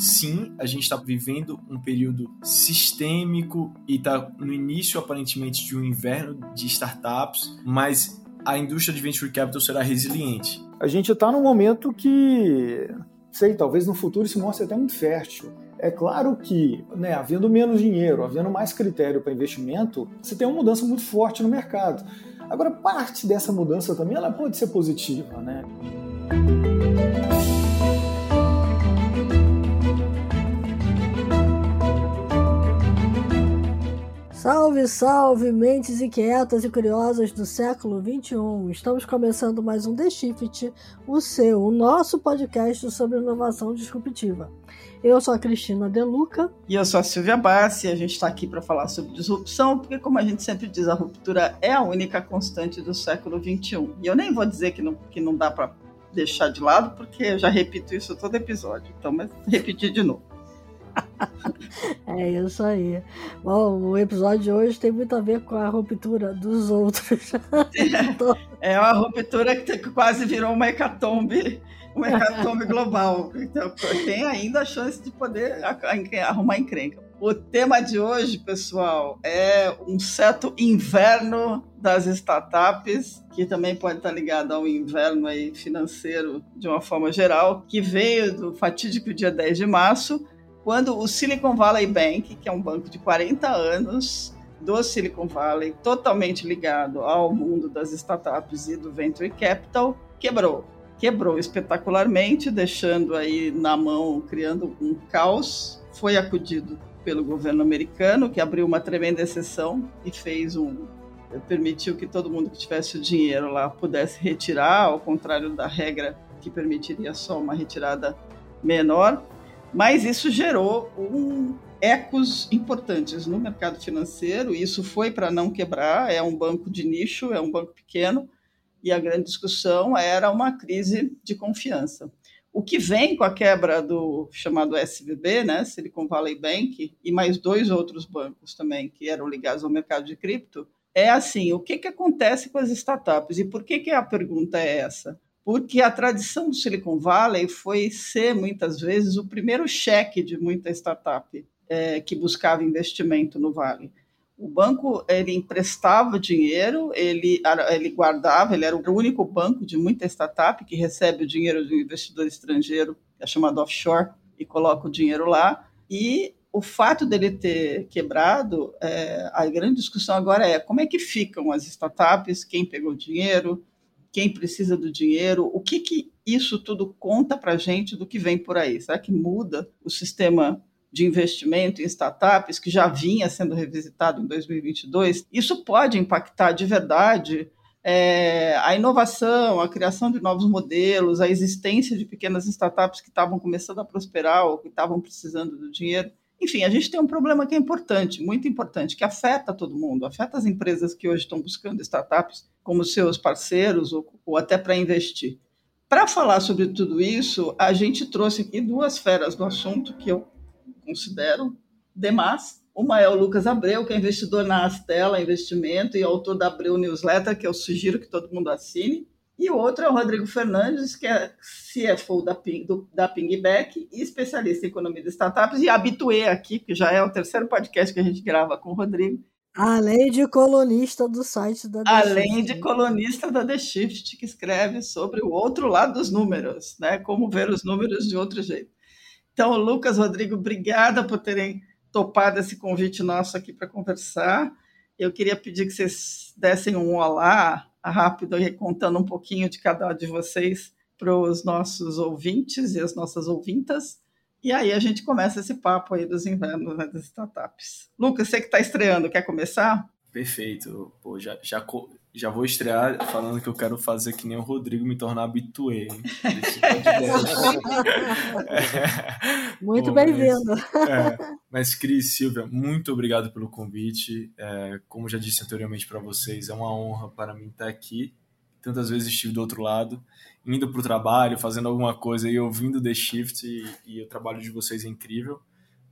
sim, a gente está vivendo um período sistêmico e está no início, aparentemente, de um inverno de startups, mas a indústria de venture capital será resiliente. A gente está num momento que, sei, talvez no futuro se mostre até muito fértil. É claro que, né, havendo menos dinheiro, havendo mais critério para investimento, você tem uma mudança muito forte no mercado. Agora, parte dessa mudança também ela pode ser positiva, né? Salve, salve, mentes inquietas e curiosas do século XXI. Estamos começando mais um The Shift, o seu, o nosso podcast sobre inovação disruptiva. Eu sou a Cristina Deluca. E eu sou a Silvia Bassi. A gente está aqui para falar sobre disrupção, porque, como a gente sempre diz, a ruptura é a única constante do século XXI. E eu nem vou dizer que não, que não dá para deixar de lado, porque eu já repito isso todo episódio. Então, mas repetir de novo. é isso aí. Bom, o episódio de hoje tem muito a ver com a ruptura dos outros. é uma ruptura que quase virou uma hecatombe, uma hecatombe global. Então, tem ainda a chance de poder arrumar encrenca. O tema de hoje, pessoal, é um certo inverno das startups, que também pode estar ligado ao inverno aí financeiro de uma forma geral, que veio do fatídico dia 10 de março, quando o Silicon Valley Bank, que é um banco de 40 anos do Silicon Valley, totalmente ligado ao mundo das startups e do venture capital, quebrou. Quebrou espetacularmente, deixando aí na mão, criando um caos. Foi acudido pelo governo americano, que abriu uma tremenda exceção e fez um permitiu que todo mundo que tivesse o dinheiro lá pudesse retirar, ao contrário da regra que permitiria só uma retirada menor. Mas isso gerou um ecos importantes no mercado financeiro. Isso foi para não quebrar. É um banco de nicho, é um banco pequeno. E a grande discussão era uma crise de confiança. O que vem com a quebra do chamado SVB, né, Silicon Valley Bank, e mais dois outros bancos também que eram ligados ao mercado de cripto, é assim: o que, que acontece com as startups? E por que, que a pergunta é essa? Porque a tradição do Silicon Valley foi ser, muitas vezes, o primeiro cheque de muita startup é, que buscava investimento no Vale. O banco ele emprestava dinheiro, ele, ele guardava, ele era o único banco de muita startup que recebe o dinheiro de um investidor estrangeiro, é chamado offshore, e coloca o dinheiro lá. E o fato dele ter quebrado, é, a grande discussão agora é como é que ficam as startups, quem pegou o dinheiro, quem precisa do dinheiro, o que, que isso tudo conta para a gente do que vem por aí? Será que muda o sistema de investimento em startups que já vinha sendo revisitado em 2022? Isso pode impactar de verdade é, a inovação, a criação de novos modelos, a existência de pequenas startups que estavam começando a prosperar ou que estavam precisando do dinheiro? Enfim, a gente tem um problema que é importante, muito importante, que afeta todo mundo, afeta as empresas que hoje estão buscando startups como seus parceiros ou, ou até para investir. Para falar sobre tudo isso, a gente trouxe aqui duas feras do assunto que eu considero demais. Uma é o Lucas Abreu, que é investidor na Astela Investimento e autor da Abreu Newsletter, que eu sugiro que todo mundo assine. E o outro é o Rodrigo Fernandes, que é CFO da, Ping, do, da Pingback e especialista em economia de startups e habituê aqui, que já é o terceiro podcast que a gente grava com o Rodrigo. Além de colunista do site da The Além Shift. de colunista da The Shift, que escreve sobre o outro lado dos números, né? Como ver os números de outro jeito. Então, Lucas, Rodrigo, obrigada por terem topado esse convite nosso aqui para conversar. Eu queria pedir que vocês dessem um olá rápido e contando um pouquinho de cada um de vocês para os nossos ouvintes e as nossas ouvintas. E aí a gente começa esse papo aí dos invernos né, das startups. Lucas, você que está estreando, quer começar? Perfeito. Pô, já, já, já vou estrear falando que eu quero fazer que nem o Rodrigo me tornar habituê. muito bem-vindo. É, mas, Cris, Silvia, muito obrigado pelo convite. É, como já disse anteriormente para vocês, é uma honra para mim estar aqui. Tantas vezes estive do outro lado, indo para o trabalho, fazendo alguma coisa e ouvindo The Shift, e, e o trabalho de vocês é incrível.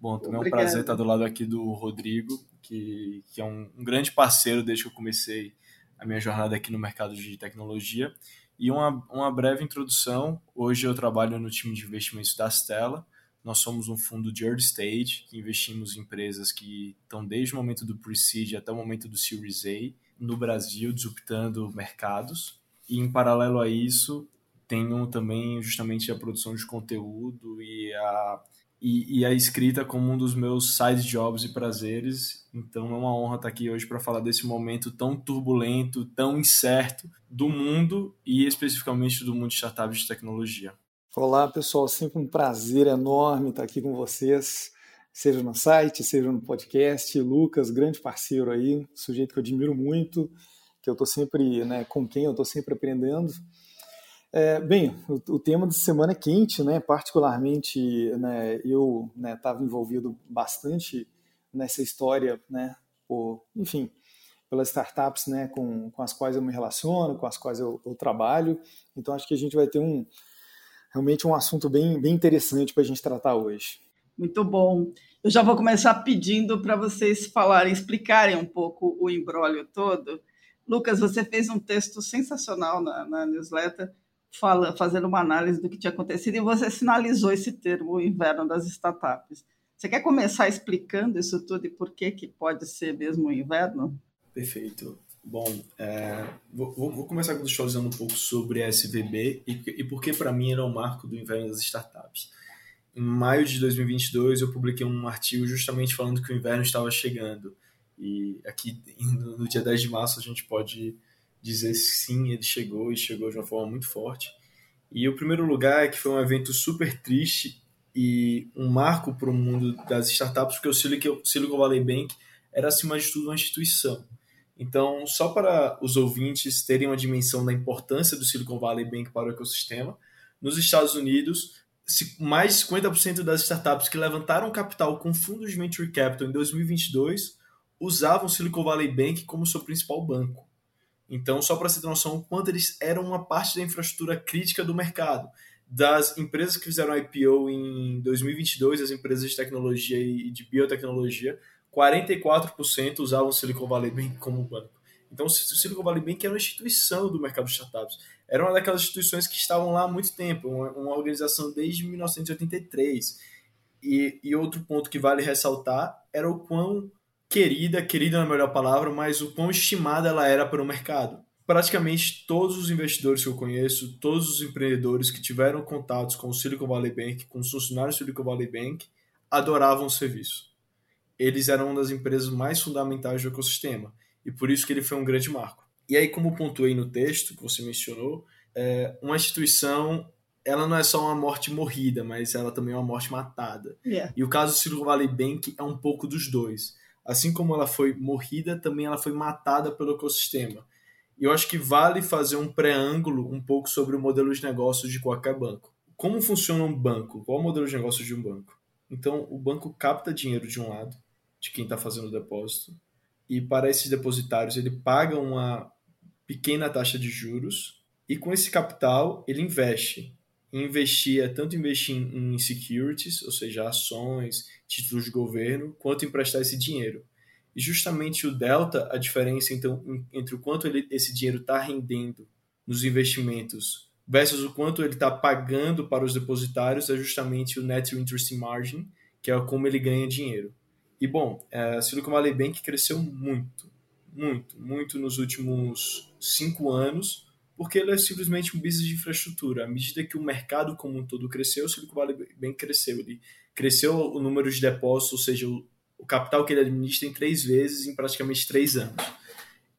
Bom, também é um prazer estar do lado aqui do Rodrigo, que, que é um, um grande parceiro desde que eu comecei a minha jornada aqui no mercado de tecnologia. E uma, uma breve introdução: hoje eu trabalho no time de investimentos da Stella. Nós somos um fundo de early stage, que investimos em empresas que estão desde o momento do pre-seed até o momento do Series A no Brasil, disruptando mercados. E em paralelo a isso, tenho também justamente a produção de conteúdo e a, e, e, a escrita como um dos meus side jobs e prazeres. Então é uma honra estar aqui hoje para falar desse momento tão turbulento, tão incerto do mundo e especificamente do mundo de startups de tecnologia. Olá, pessoal. Sempre um prazer enorme estar aqui com vocês, seja no site, seja no podcast. Lucas, grande parceiro aí, sujeito que eu admiro muito, que eu estou sempre, né, com quem eu estou sempre aprendendo. É, bem, o, o, tema da semana é quente, né? Particularmente, né, eu estava né, envolvido bastante nessa história, né? Por, enfim, pelas startups, né, com, com as quais eu me relaciono, com as quais eu, eu trabalho. Então, acho que a gente vai ter um realmente um assunto bem, bem interessante para a gente tratar hoje. Muito bom. Eu já vou começar pedindo para vocês falarem, explicarem um pouco o embrólio todo. Lucas, você fez um texto sensacional na, na newsletter, fazendo uma análise do que tinha acontecido, e você sinalizou esse termo, o inverno das startups. Você quer começar explicando isso tudo e por que, que pode ser mesmo o inverno? Perfeito. Bom, é, vou, vou, começar contextualizando um pouco sobre a SVB e, e por que para mim era o marco do inverno das startups. Em maio de 2022 eu publiquei um artigo justamente falando que o inverno estava chegando e aqui no dia 10 de março a gente pode dizer sim, ele chegou e chegou de uma forma muito forte. E o primeiro lugar é que foi um evento super triste e um marco para o mundo das startups, porque o Silicon Valley Bank era acima de tudo uma instituição então, só para os ouvintes terem uma dimensão da importância do Silicon Valley Bank para o ecossistema, nos Estados Unidos, mais de 50% das startups que levantaram capital com fundos de venture capital em 2022 usavam o Silicon Valley Bank como seu principal banco. Então, só para você ter noção o quanto eles eram uma parte da infraestrutura crítica do mercado. Das empresas que fizeram IPO em 2022, as empresas de tecnologia e de biotecnologia, 44% usavam o Silicon Valley Bank como banco. Então, o Silicon Valley Bank era uma instituição do mercado de startups. Era uma daquelas instituições que estavam lá há muito tempo, uma, organização desde 1983. E, e outro ponto que vale ressaltar era o quão querida, querida na é melhor palavra, mas o quão estimada ela era para o mercado. Praticamente todos os investidores que eu conheço, todos os empreendedores que tiveram contatos com o Silicon Valley Bank, com os funcionários do Silicon Valley Bank, adoravam o serviço eles eram uma das empresas mais fundamentais do ecossistema. E por isso que ele foi um grande marco. E aí, como pontuei no texto que você mencionou, é, uma instituição ela não é só uma morte morrida, mas ela também é uma morte matada. Yeah. E o caso do Silicon Valley Bank é um pouco dos dois. Assim como ela foi morrida, também ela foi matada pelo ecossistema. E eu acho que vale fazer um preâmbulo um pouco sobre o modelo de negócio de qualquer banco. Como funciona um banco? Qual o modelo de negócio de um banco? Então, o banco capta dinheiro de um lado, de quem está fazendo o depósito. E para esses depositários, ele paga uma pequena taxa de juros e com esse capital ele investe. Investir tanto investir em securities, ou seja, ações, títulos de governo, quanto emprestar esse dinheiro. E justamente o delta, a diferença então entre o quanto ele, esse dinheiro está rendendo nos investimentos versus o quanto ele está pagando para os depositários, é justamente o net interest margin, que é como ele ganha dinheiro. E bom, a é, Silicon Valley Bank cresceu muito, muito, muito nos últimos cinco anos, porque ele é simplesmente um business de infraestrutura. À medida que o mercado como um todo cresceu, o Silicon Valley Bank cresceu. Ele cresceu o número de depósitos, ou seja, o, capital que ele administra em três vezes em praticamente três anos.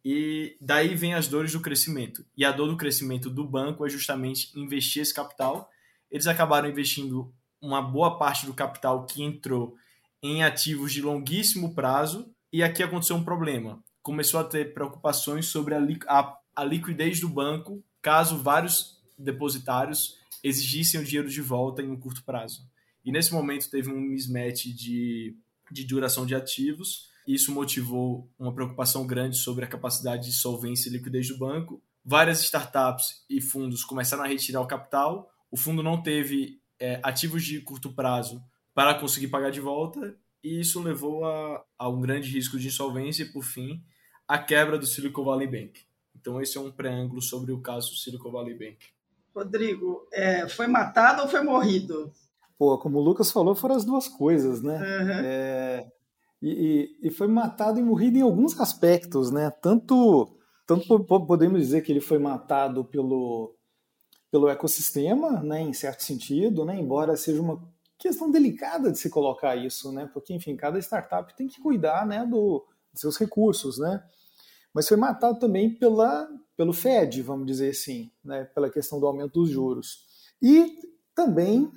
E daí vem as dores do crescimento. E a dor do crescimento do banco é justamente investir esse capital. Eles acabaram investindo uma boa parte do capital que entrou em ativos de longuíssimo prazo e aqui aconteceu um problema. Começou a ter preocupações sobre a, a, a liquidez do banco caso vários depositários exigissem o dinheiro de volta em um curto prazo. E nesse momento teve um mismatch de, de duração de ativos. Isso motivou uma preocupação grande sobre a capacidade de solvência e liquidez do banco. Várias startups e fundos começaram a retirar o capital. O fundo não teve é, ativos de curto prazo para conseguir pagar de volta, e isso levou a, a um grande risco de insolvência e, por fim, a quebra do Silicon Valley Bank. Então, esse é um preâmbulo sobre o caso Silicon Valley Bank. Rodrigo, é, foi matado ou foi morrido? Pô, como o Lucas falou, foram as duas coisas, né? Uhum. É, e, e, e foi matado e morrido em alguns aspectos, né? Tanto, tanto podemos dizer que ele foi matado pelo, pelo ecossistema, né, em certo sentido, né, embora seja uma questão delicada de se colocar isso, né, porque, enfim, cada startup tem que cuidar, né, do, dos seus recursos, né, mas foi matado também pela, pelo Fed, vamos dizer assim, né, pela questão do aumento dos juros. E também,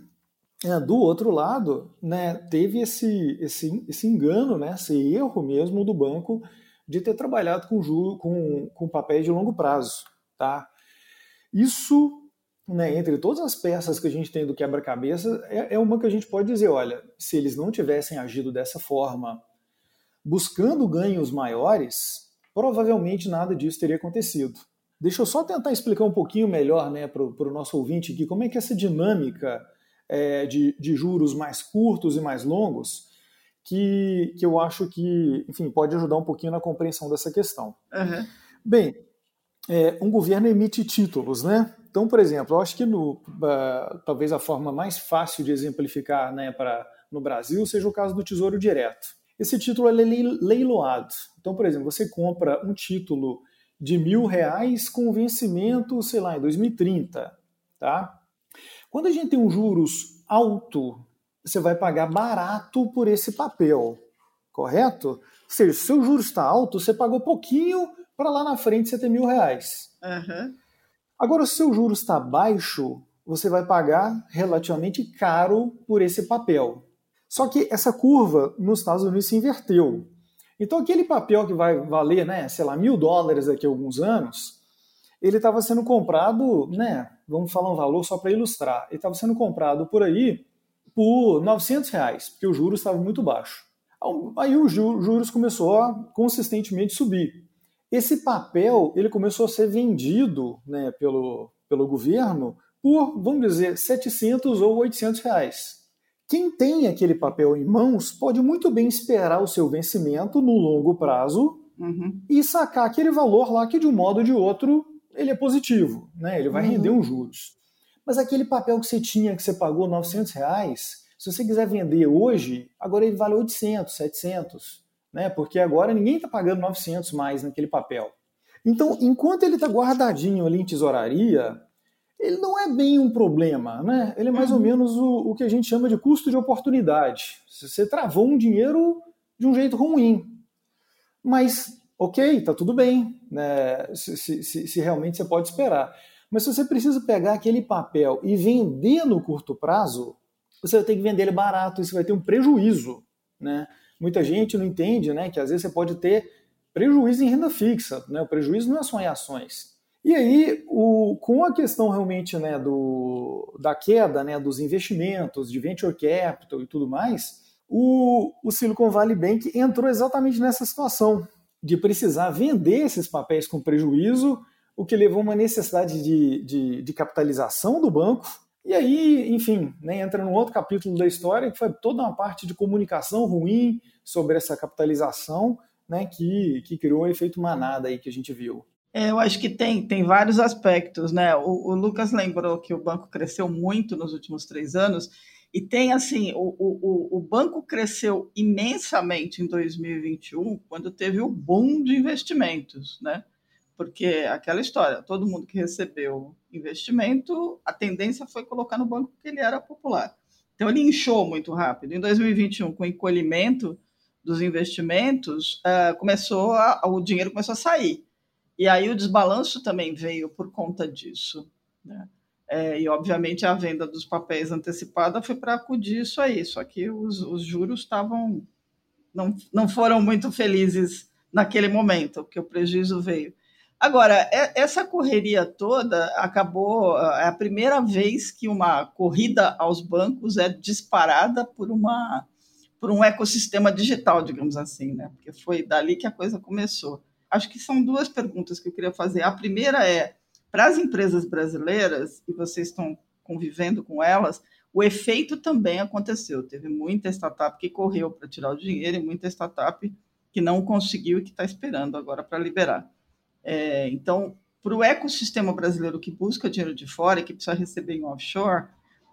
é, do outro lado, né, teve esse, esse, esse engano, né, esse erro mesmo do banco de ter trabalhado com, juro, com, com papéis de longo prazo. Tá? Isso né, entre todas as peças que a gente tem do quebra-cabeça, é, é, uma que a gente pode dizer: olha, se eles não tivessem agido dessa forma, buscando ganhos maiores, provavelmente nada disso teria acontecido. Deixa eu só tentar explicar um pouquinho melhor né, para o nosso ouvinte aqui como é que essa dinâmica é, de, de juros mais curtos e mais longos, que, que eu acho que, enfim, pode ajudar um pouquinho na compreensão dessa questão. Uhum. Bem, é, um governo emite títulos, né? Então, por exemplo, eu acho que no, uh, talvez a forma mais fácil de exemplificar né, para no Brasil seja o caso do Tesouro Direto. Esse título é leiloado. Então, por exemplo, você compra um título de mil reais com vencimento, sei lá, em 2030, tá? Quando a gente tem um juros alto, você vai pagar barato por esse papel, correto? Ou seja, se o seu juros está alto, você pagou pouquinho para lá na frente você ter mil reais. Uhum. Agora, se o seu juros está baixo, você vai pagar relativamente caro por esse papel. Só que essa curva nos Estados Unidos se inverteu. Então, aquele papel que vai valer, né, sei lá, mil dólares daqui a alguns anos, ele estava sendo comprado, né, vamos falar um valor só para ilustrar, ele estava sendo comprado por aí por 900 reais, porque o juros estava muito baixo. Aí os juros começou a consistentemente subir. Esse papel ele começou a ser vendido né, pelo, pelo governo por, vamos dizer, 700 ou 800 reais. Quem tem aquele papel em mãos pode muito bem esperar o seu vencimento no longo prazo uhum. e sacar aquele valor lá que, de um modo ou de outro, ele é positivo, né? ele vai uhum. render uns juros. Mas aquele papel que você tinha, que você pagou 900 reais, se você quiser vender hoje, agora ele vale 800, 700 né? Porque agora ninguém está pagando 900 mais naquele papel. Então, enquanto ele está guardadinho ali em tesouraria, ele não é bem um problema, né? Ele é mais ou uhum. menos o, o que a gente chama de custo de oportunidade. Você travou um dinheiro de um jeito ruim, mas ok, tá tudo bem, né? Se, se, se, realmente você pode esperar. Mas se você precisa pegar aquele papel e vender no curto prazo, você vai ter que vender ele barato, e você vai ter um prejuízo, né? muita gente não entende né, que às vezes você pode ter prejuízo em renda fixa. Né? O prejuízo não é só em ações. E aí, o, com a questão realmente né, do, da queda né, dos investimentos, de venture capital e tudo mais, o, o Silicon Valley Bank entrou exatamente nessa situação de precisar vender esses papéis com prejuízo, o que levou a uma necessidade de, de, de capitalização do banco e aí, enfim, né, entra num outro capítulo da história que foi toda uma parte de comunicação ruim sobre essa capitalização, né, que, que criou o efeito manada aí que a gente viu. É, eu acho que tem, tem vários aspectos, né? O, o, Lucas lembrou que o banco cresceu muito nos últimos três anos, e tem assim, o, o, o banco cresceu imensamente em 2021, quando teve o boom de investimentos, né? Porque aquela história, todo mundo que recebeu investimento, a tendência foi colocar no banco porque ele era popular. Então ele inchou muito rápido. Em 2021, com o encolhimento dos investimentos, uh, começou a, o dinheiro começou a sair. E aí o desbalanço também veio por conta disso. Né? É, e, obviamente, a venda dos papéis antecipada foi para acudir isso aí. Só que os, os juros estavam. Não, não foram muito felizes naquele momento, porque o prejuízo veio. Agora, é, essa correria toda acabou. É a primeira vez que uma corrida aos bancos é disparada por uma por um ecossistema digital, digamos assim, né? Porque foi dali que a coisa começou. Acho que são duas perguntas que eu queria fazer. A primeira é para as empresas brasileiras e vocês estão convivendo com elas, o efeito também aconteceu. Teve muita startup que correu para tirar o dinheiro e muita startup que não conseguiu e que está esperando agora para liberar. É, então, para o ecossistema brasileiro que busca dinheiro de fora e que precisa receber em offshore,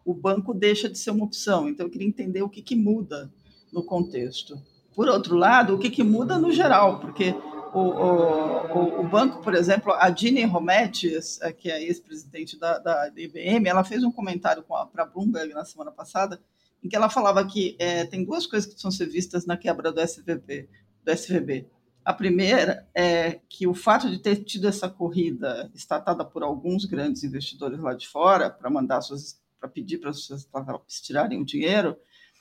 o banco deixa de ser uma opção. Então, eu queria entender o que, que muda no contexto. Por outro lado, o que, que muda no geral, porque o, o, o, banco, por exemplo, a Dini Rometes, é, que é ex-presidente da, da, IBM, ela fez um comentário para a Bloomberg na semana passada, em que ela falava que é, tem duas coisas que precisam ser vistas na quebra do SVB. Do SVB. A primeira é que o fato de ter tido essa corrida estatada por alguns grandes investidores lá de fora para mandar suas para pedir para as startups tirarem o dinheiro,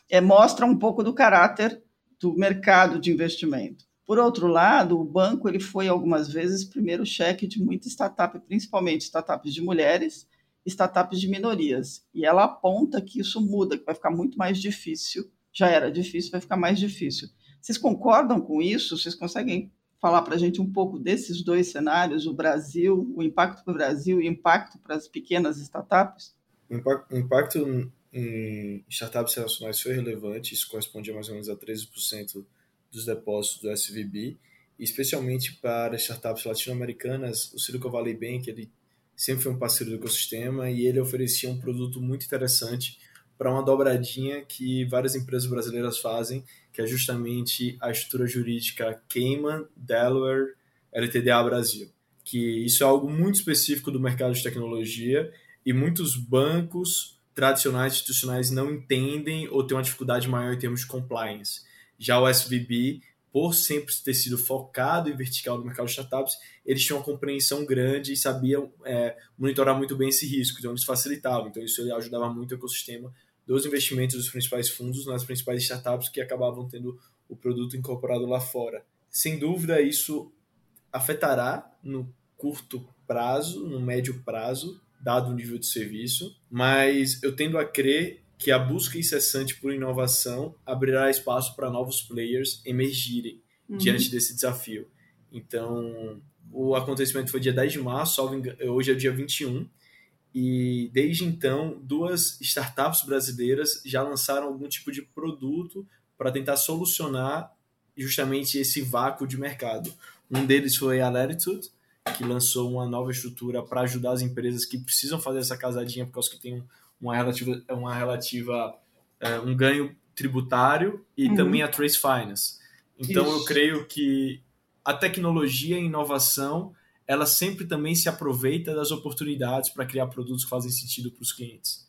é, mostra um pouco do caráter do mercado de investimento. Por outro lado, o banco ele foi algumas vezes primeiro cheque de muita startup, principalmente startups de mulheres, startups de minorias. E ela aponta que isso muda, que vai ficar muito mais difícil. Já era difícil, vai ficar mais difícil. Vocês concordam com isso? Vocês conseguem falar para a gente um pouco desses dois cenários, o Brasil, o impacto para o Brasil e o impacto para as pequenas startups? O impacto em startups internacionais foi relevante, isso correspondia mais ou menos a 13% dos depósitos do SVB, especialmente para startups latino-americanas, o Silicon Valley Bank ele sempre foi um parceiro do ecossistema e ele oferecia um produto muito interessante para uma dobradinha que várias empresas brasileiras fazem, que é justamente a estrutura jurídica Cayman, Delaware, LTDA Brasil. Que isso é algo muito específico do mercado de tecnologia e muitos bancos tradicionais institucionais não entendem ou têm uma dificuldade maior em termos de compliance. Já o SVB, por sempre ter sido focado em vertical do mercado de startups, eles tinham uma compreensão grande e sabiam é, monitorar muito bem esse risco, então eles facilitavam. Então isso ajudava muito o ecossistema dos investimentos dos principais fundos nas principais startups que acabavam tendo o produto incorporado lá fora. Sem dúvida, isso afetará no curto prazo, no médio prazo, dado o nível de serviço, mas eu tendo a crer que a busca incessante por inovação abrirá espaço para novos players emergirem uhum. diante desse desafio. Então, o acontecimento foi dia 10 de março, hoje é dia 21, e desde então, duas startups brasileiras já lançaram algum tipo de produto para tentar solucionar justamente esse vácuo de mercado. Um deles foi a Latitude, que lançou uma nova estrutura para ajudar as empresas que precisam fazer essa casadinha por causa que tem uma relativa, uma relativa é, um ganho tributário e uhum. também a Trace Finance. Então Isso. eu creio que a tecnologia e a inovação ela sempre também se aproveita das oportunidades para criar produtos que fazem sentido para os clientes.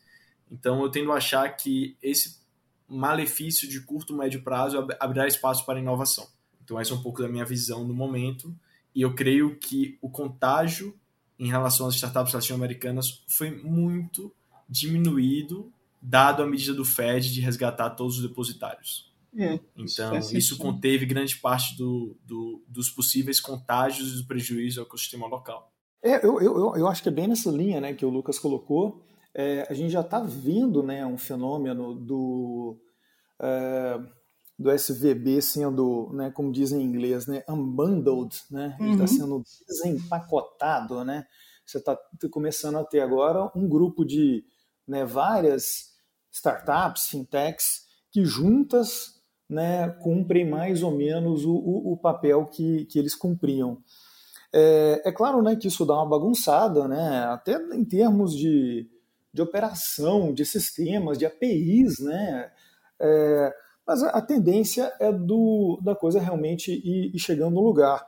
Então eu tendo a achar que esse malefício de curto médio prazo abrirá espaço para inovação. Então essa é um pouco da minha visão no momento e eu creio que o contágio em relação às startups latino-americanas foi muito diminuído, dado a medida do Fed de resgatar todos os depositários. É, então, isso, isso conteve grande parte do, do, dos possíveis contágios e do prejuízo ao ecossistema local. É, eu, eu, eu acho que é bem nessa linha né, que o Lucas colocou. É, a gente já está vendo né, um fenômeno do, é, do SVB sendo, né, como dizem em inglês, né, unbundled, né? Ele está uhum. sendo desempacotado, né? Você está começando a ter agora um grupo de né, várias startups, fintechs, que juntas né, cumprem mais ou menos o, o, o papel que, que eles cumpriam. É, é, claro né, que isso dá uma bagunçada, né, até em termos de, de operação, de sistemas, de APIs, né, é, mas a, a, tendência é do, da coisa realmente ir, ir, chegando no lugar.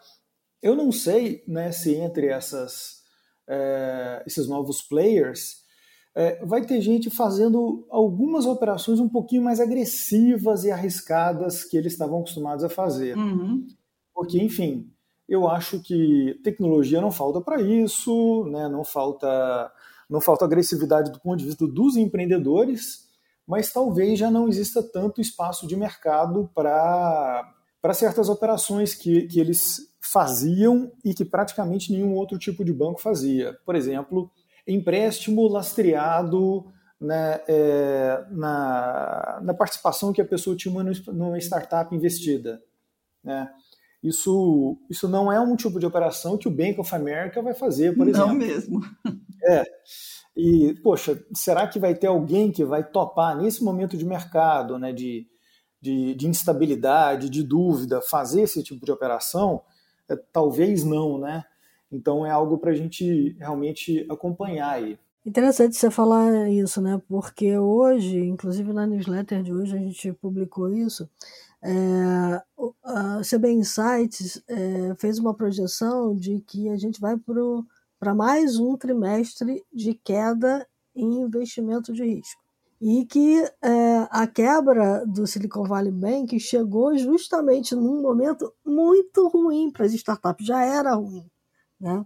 Eu não sei né, se entre essas, é, esses novos players é, vai ter gente fazendo algumas operações um pouquinho mais agressivas e arriscadas que eles estavam acostumados a fazer. Uhum. Porque, enfim, eu acho que tecnologia não falta para isso, né? não falta não falta agressividade do ponto de vista dos empreendedores, mas talvez já não exista tanto espaço de mercado para certas operações que, que eles faziam e que praticamente nenhum outro tipo de banco fazia. Por exemplo, empréstimo lastreado né, é, na, na, participação que a pessoa tinha numa startup investida. Né? Isso, isso não é um tipo de operação que o Bank of America vai fazer, por exemplo. Não mesmo. É. E, poxa, será que vai ter alguém que vai topar nesse momento de mercado, né, de, de, de instabilidade, de dúvida, fazer esse tipo de operação? É, talvez não, né? Então é algo para a gente realmente acompanhar aí. Interessante você falar isso, né? Porque hoje, inclusive na newsletter de hoje, a gente publicou isso. É, a CB Insights é, fez uma projeção de que a gente vai para mais um trimestre de queda em investimento de risco. E que é, a quebra do Silicon Valley Bank chegou justamente num momento muito ruim para as startups, já era ruim. Né?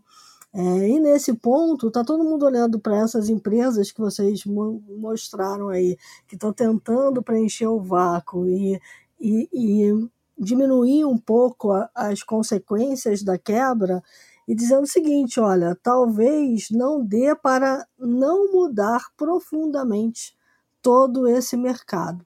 É, e nesse ponto, está todo mundo olhando para essas empresas que vocês mo mostraram aí, que estão tentando preencher o vácuo e, e, e diminuir um pouco a, as consequências da quebra, e dizendo o seguinte: olha, talvez não dê para não mudar profundamente todo esse mercado.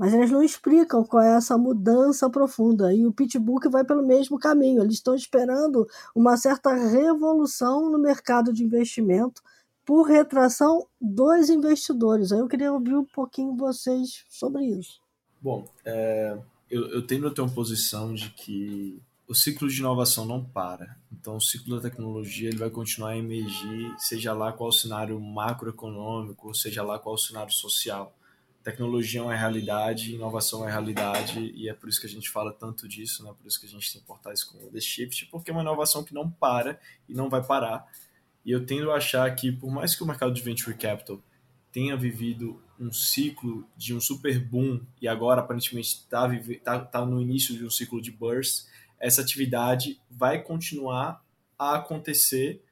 Mas eles não explicam qual é essa mudança profunda. E o Pitbook vai pelo mesmo caminho. Eles estão esperando uma certa revolução no mercado de investimento por retração dos investidores. Aí eu queria ouvir um pouquinho vocês sobre isso. Bom, é, eu, eu tendo a ter uma posição de que o ciclo de inovação não para. Então, o ciclo da tecnologia ele vai continuar a emergir, seja lá qual o cenário macroeconômico, seja lá qual o cenário social tecnologia é uma realidade, inovação é realidade, e é por isso que a gente fala tanto disso, né? por isso que a gente tem portais como The Shift, porque é uma inovação que não para e não vai parar. E eu tendo a achar que, por mais que o mercado de venture capital tenha vivido um ciclo de um super boom e agora aparentemente está tá, tá no início de um ciclo de burst, essa atividade vai continuar a acontecer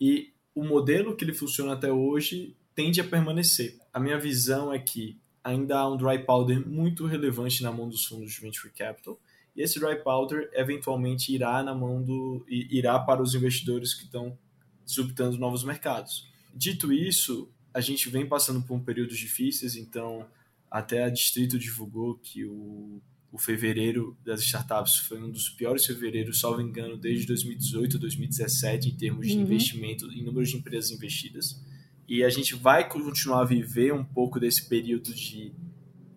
e o modelo que ele funciona até hoje tende a permanecer. A minha visão é que ainda há um dry powder muito relevante na mão dos fundos de venture capital. E esse dry powder eventualmente irá na mão do irá para os investidores que estão disruptando novos mercados. Dito isso, a gente vem passando por um períodos difíceis, então até a Distrito divulgou que o, o fevereiro das startups foi um dos piores fevereiros, salvo engano, desde 2018 2017 em termos de uhum. investimento, em número de empresas investidas e a gente vai continuar a viver um pouco desse período de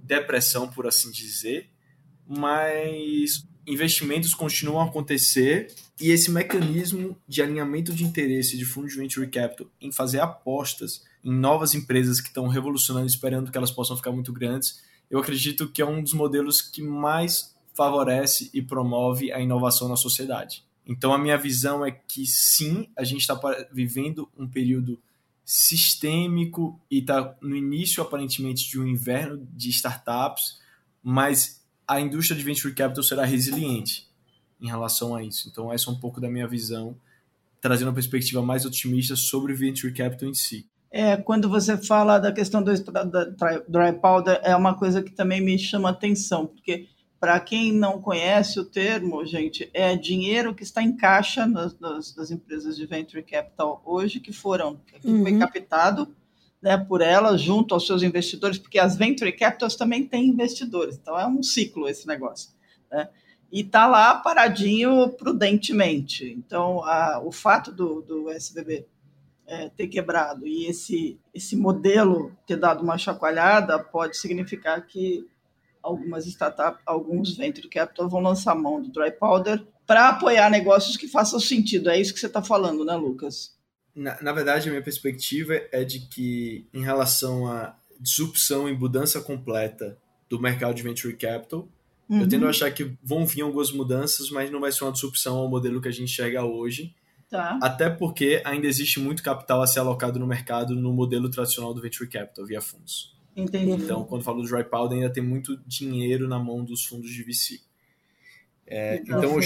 depressão, por assim dizer, mas investimentos continuam a acontecer e esse mecanismo de alinhamento de interesse de fundos de venture capital em fazer apostas em novas empresas que estão revolucionando, esperando que elas possam ficar muito grandes, eu acredito que é um dos modelos que mais favorece e promove a inovação na sociedade. Então a minha visão é que sim, a gente está vivendo um período sistêmico e está no início, aparentemente, de um inverno de startups, mas a indústria de venture capital será resiliente em relação a isso. Então, essa é um pouco da minha visão, trazendo uma perspectiva mais otimista sobre venture capital em si. É, quando você fala da questão do dry powder, é uma coisa que também me chama atenção, porque para quem não conhece o termo, gente, é dinheiro que está em caixa nas, nas, nas empresas de venture capital hoje que foram, que uhum. foi captado né, por elas junto aos seus investidores, porque as venture capitals também têm investidores, então é um ciclo esse negócio. Né? E está lá paradinho prudentemente. Então, a, o fato do, do SBB é, ter quebrado e esse, esse modelo ter dado uma chacoalhada pode significar que algumas startups, alguns venture capital vão lançar mão do dry powder para apoiar negócios que façam sentido. É isso que você está falando, né, Lucas? Na, na, verdade, a minha perspectiva é de que, em relação à disrupção e mudança completa do mercado de venture capital, uhum. eu tendo a achar que vão vir algumas mudanças, mas não vai ser uma disrupção ao modelo que a gente enxerga hoje. Tá. Até porque ainda existe muito capital a ser alocado no mercado no modelo tradicional do venture capital, via fundos. Entendi. Então, quando falo do dry powder, ainda tem muito dinheiro na mão dos fundos de VC. É, então, então eu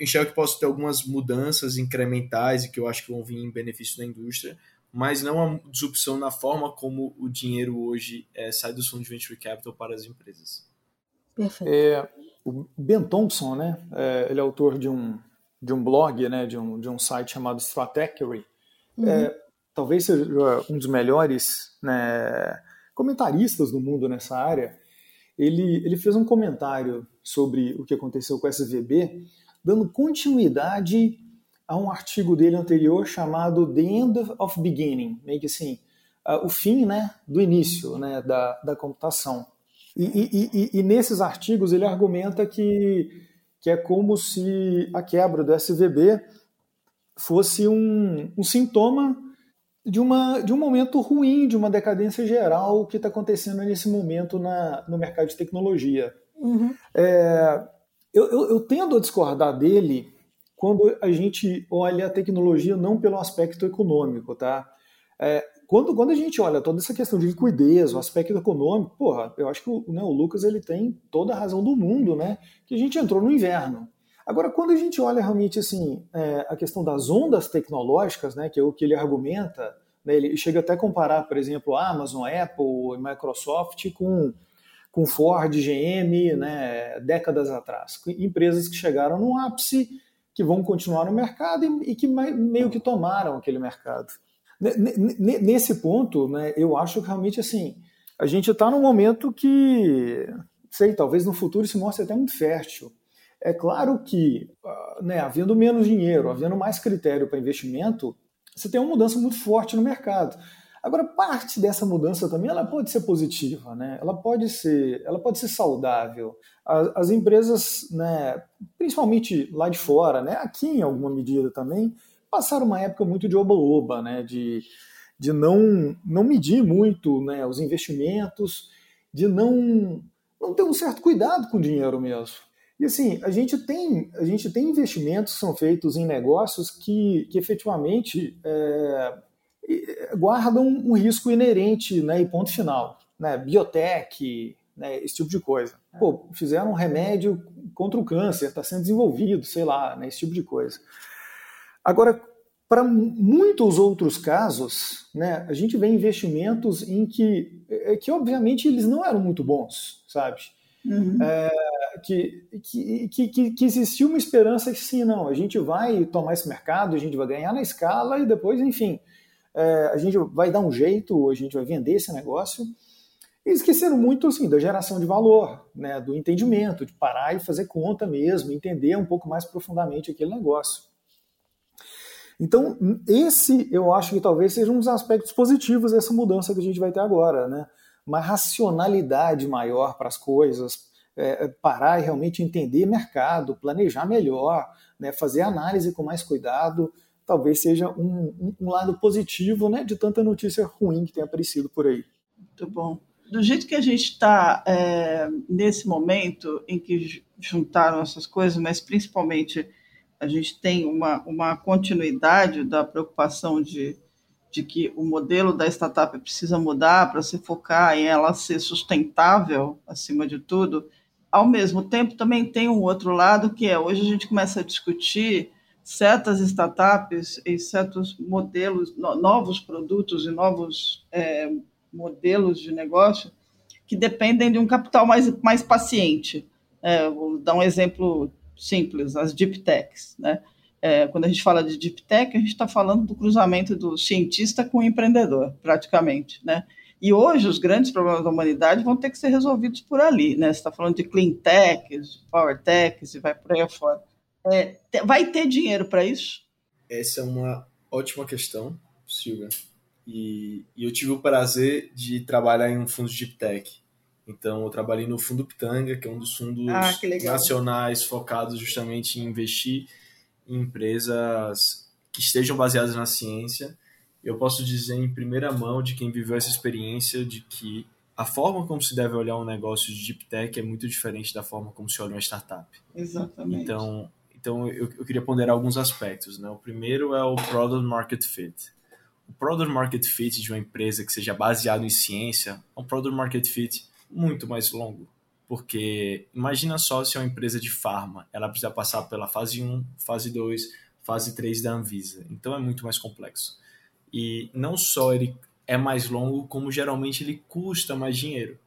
enxergo que posso ter algumas mudanças incrementais e que eu acho que vão vir em benefício da indústria, mas não uma disrupção na forma como o dinheiro hoje é, sai dos fundos de venture capital para as empresas. Perfeito. É, o Ben Thompson, né, é, ele é autor de um, de um blog, né, de um, de um site chamado Stratechery. Uhum. É, talvez seja um dos melhores né, comentaristas do mundo nessa área, ele, ele fez um comentário sobre o que aconteceu com o SVB, dando continuidade a um artigo dele anterior chamado The End of Beginning, meio que assim, uh, o fim né, do início né, da, da computação. E, e, e, e, nesses artigos ele argumenta que, que é como se a quebra do SVB fosse um, um sintoma de, uma, de um momento ruim, de uma decadência geral que está acontecendo nesse momento na, no mercado de tecnologia. Uhum. É, eu, eu, eu tendo a discordar dele quando a gente olha a tecnologia não pelo aspecto econômico, tá? É, quando, quando a gente olha toda essa questão de liquidez, o aspecto econômico, porra, eu acho que o, né, o Lucas ele tem toda a razão do mundo, né? Que a gente entrou no inverno. Agora, quando a gente olha realmente assim é, a questão das ondas tecnológicas, né, que é o que ele argumenta, né, ele chega até a comparar, por exemplo, a Amazon, Apple, Microsoft com, com Ford, GM, né, décadas atrás, empresas que chegaram no ápice, que vão continuar no mercado e, e que meio que tomaram aquele mercado nesse ponto, né, eu acho que realmente assim, a gente está num momento que, sei, talvez no futuro se mostre até muito fértil. É claro que, ah, né, havendo menos dinheiro, havendo mais critério para investimento, você tem uma mudança muito forte no mercado. Agora, parte dessa mudança também ela pode ser positiva, né? ela, pode ser, ela pode ser saudável. As, as empresas, né, principalmente lá de fora, né, aqui em alguma medida também, passaram uma época muito de oba-oba, né? de, de não, não medir muito né, os investimentos, de não, não ter um certo cuidado com o dinheiro mesmo. E assim, a gente tem, a gente tem investimentos que são feitos em negócios que, que efetivamente é, guardam um risco inerente né, e ponto final. Né, biotech, né, esse tipo de coisa. Pô, fizeram um remédio contra o câncer, está sendo desenvolvido, sei lá, né, esse tipo de coisa. Agora, para muitos outros casos, né, a gente vê investimentos em que, é, que obviamente eles não eram muito bons, sabe? Uhum. É, que, que, que, que existia uma esperança que sim, não, a gente vai tomar esse mercado, a gente vai ganhar na escala e depois, enfim, é, a gente vai dar um jeito, a gente vai vender esse negócio. E esqueceram muito assim, da geração de valor, né, do entendimento, de parar e fazer conta mesmo, entender um pouco mais profundamente aquele negócio. Então, esse eu acho que talvez seja um dos aspectos positivos dessa mudança que a gente vai ter agora, né? Uma racionalidade maior para as coisas, é, é, parar e realmente entender mercado, planejar melhor, né? fazer análise com mais cuidado, talvez seja um, um, lado positivo né? de tanta notícia ruim que tem aparecido por aí. Muito bom. Do jeito que a gente está é, nesse momento em que juntaram essas coisas, mas principalmente a gente tem uma, uma continuidade da preocupação de, de que o modelo da startup precisa mudar para se focar em ela ser sustentável, acima de tudo. Ao mesmo tempo, também tem um outro lado, que é hoje a gente começa a discutir certas startups e certos modelos, novos produtos e novos é, modelos de negócio que dependem de um capital mais, mais paciente. É, vou dar um exemplo simples, as deep techs, né? É, quando a gente fala de deep tech, a gente está falando do cruzamento do cientista com o empreendedor, praticamente, né? E hoje os grandes problemas da humanidade vão ter que ser resolvidos por ali, né? Você está falando de clean techs, power techs e vai por aí afora. É, vai ter dinheiro para isso? Essa é uma ótima questão, Silvia. E, e, eu tive o prazer de trabalhar em um fundo de deep tech. Então, eu trabalhei no Fundo Pitanga, que é um dos fundos ah, nacionais focados justamente em investir empresas que estejam baseadas na ciência. Eu posso dizer em primeira mão de quem viveu essa experiência de que a forma como se deve olhar um negócio de deep tech é muito diferente da forma como se olha uma startup. Exatamente. Então, então eu, eu queria ponderar alguns aspectos. Né? O primeiro é o Product Market Fit. O Product Market Fit de uma empresa que seja baseado em ciência é um Product Market Fit muito mais longo. Porque imagina só se é uma empresa de farma, ela precisa passar pela fase 1, fase 2, fase 3 da Anvisa. Então é muito mais complexo. E não só ele é mais longo, como geralmente ele custa mais dinheiro.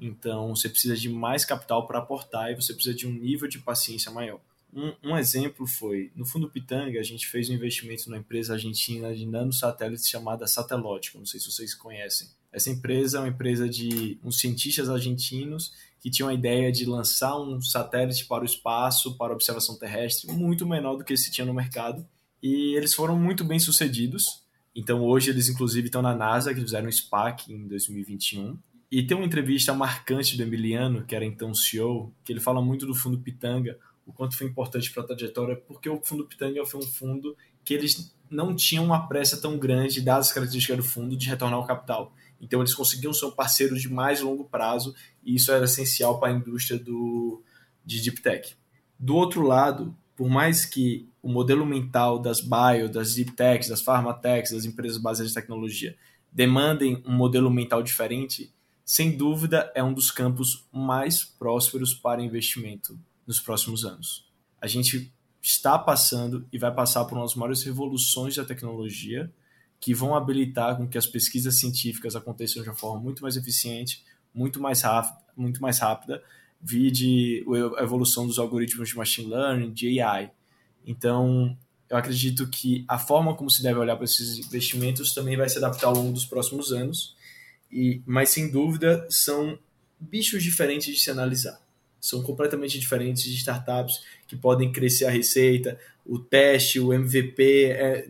Então você precisa de mais capital para aportar e você precisa de um nível de paciência maior. Um, um, exemplo foi, no Fundo Pitanga, a gente fez um investimento numa empresa argentina de nanosatélites chamada Satelótico, não sei se vocês conhecem. Essa empresa é uma empresa de uns cientistas argentinos que tinham a ideia de lançar um satélite para o espaço, para observação terrestre, muito menor do que se tinha no mercado. E eles foram muito bem sucedidos. Então hoje eles inclusive estão na NASA, que fizeram o SPAC em 2021. E tem uma entrevista marcante do Emiliano, que era então CEO, que ele fala muito do fundo Pitanga, o quanto foi importante para a trajetória, porque o fundo Pitanga foi um fundo que eles não tinham uma pressa tão grande, dadas as características do fundo, de retornar o capital. Então eles conseguiam ser parceiros de mais longo prazo e isso era essencial para a indústria do, de Deep Tech. Do outro lado, por mais que o modelo mental das bio, das Deep Techs, das Pharmatechs, das empresas baseadas em tecnologia demandem um modelo mental diferente, sem dúvida é um dos campos mais prósperos para investimento nos próximos anos. A gente está passando e vai passar por uma das maiores revoluções da tecnologia que vão habilitar com que as pesquisas científicas aconteçam de uma forma muito mais eficiente, muito mais rápida, muito mais rápida, vide a evolução dos algoritmos de machine learning, de AI. Então, eu acredito que a forma como se deve olhar para esses investimentos também vai se adaptar ao longo dos próximos anos, e mas sem dúvida são bichos diferentes de se analisar. São completamente diferentes de startups que podem crescer a receita, o teste, o MVP, é,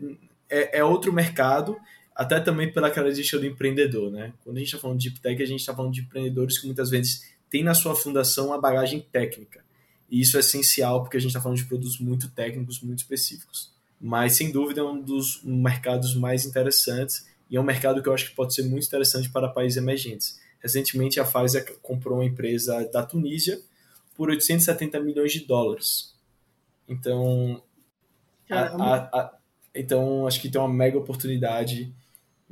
é, é outro mercado, até também pela característica do empreendedor, né? Quando a gente está falando de deep tech, a gente está falando de empreendedores que muitas vezes têm na sua fundação a bagagem técnica. E isso é essencial porque a gente está falando de produtos muito técnicos, muito específicos. Mas, sem dúvida, é um dos mercados mais interessantes e é um mercado que eu acho que pode ser muito interessante para países emergentes. Recentemente, a Pfizer comprou uma empresa da Tunísia por 870 milhões de dólares. Então, a, a, a, então, acho que tem uma mega oportunidade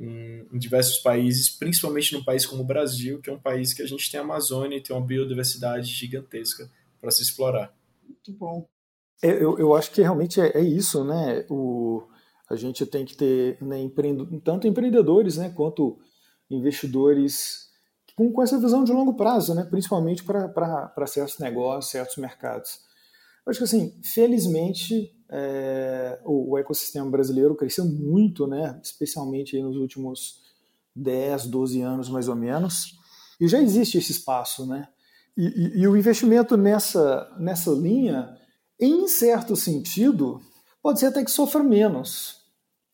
em, em, diversos países, principalmente num país como o Brasil, que é um país que a gente tem a Amazônia e tem uma biodiversidade gigantesca para se explorar. Muito bom. É, eu, eu acho que realmente é, é isso, né? O, a gente tem que ter né, empreendo, tanto empreendedores né, quanto investidores com, com essa visão de longo prazo, né? principalmente para certos negócios, certos mercados. Eu acho que, assim, felizmente, é, o, o, ecossistema brasileiro cresceu muito, né, especialmente nos últimos 10, 12 anos mais ou menos, e já existe esse espaço. Né? E, e, e o investimento nessa, nessa linha, em certo sentido, pode ser até que sofra menos.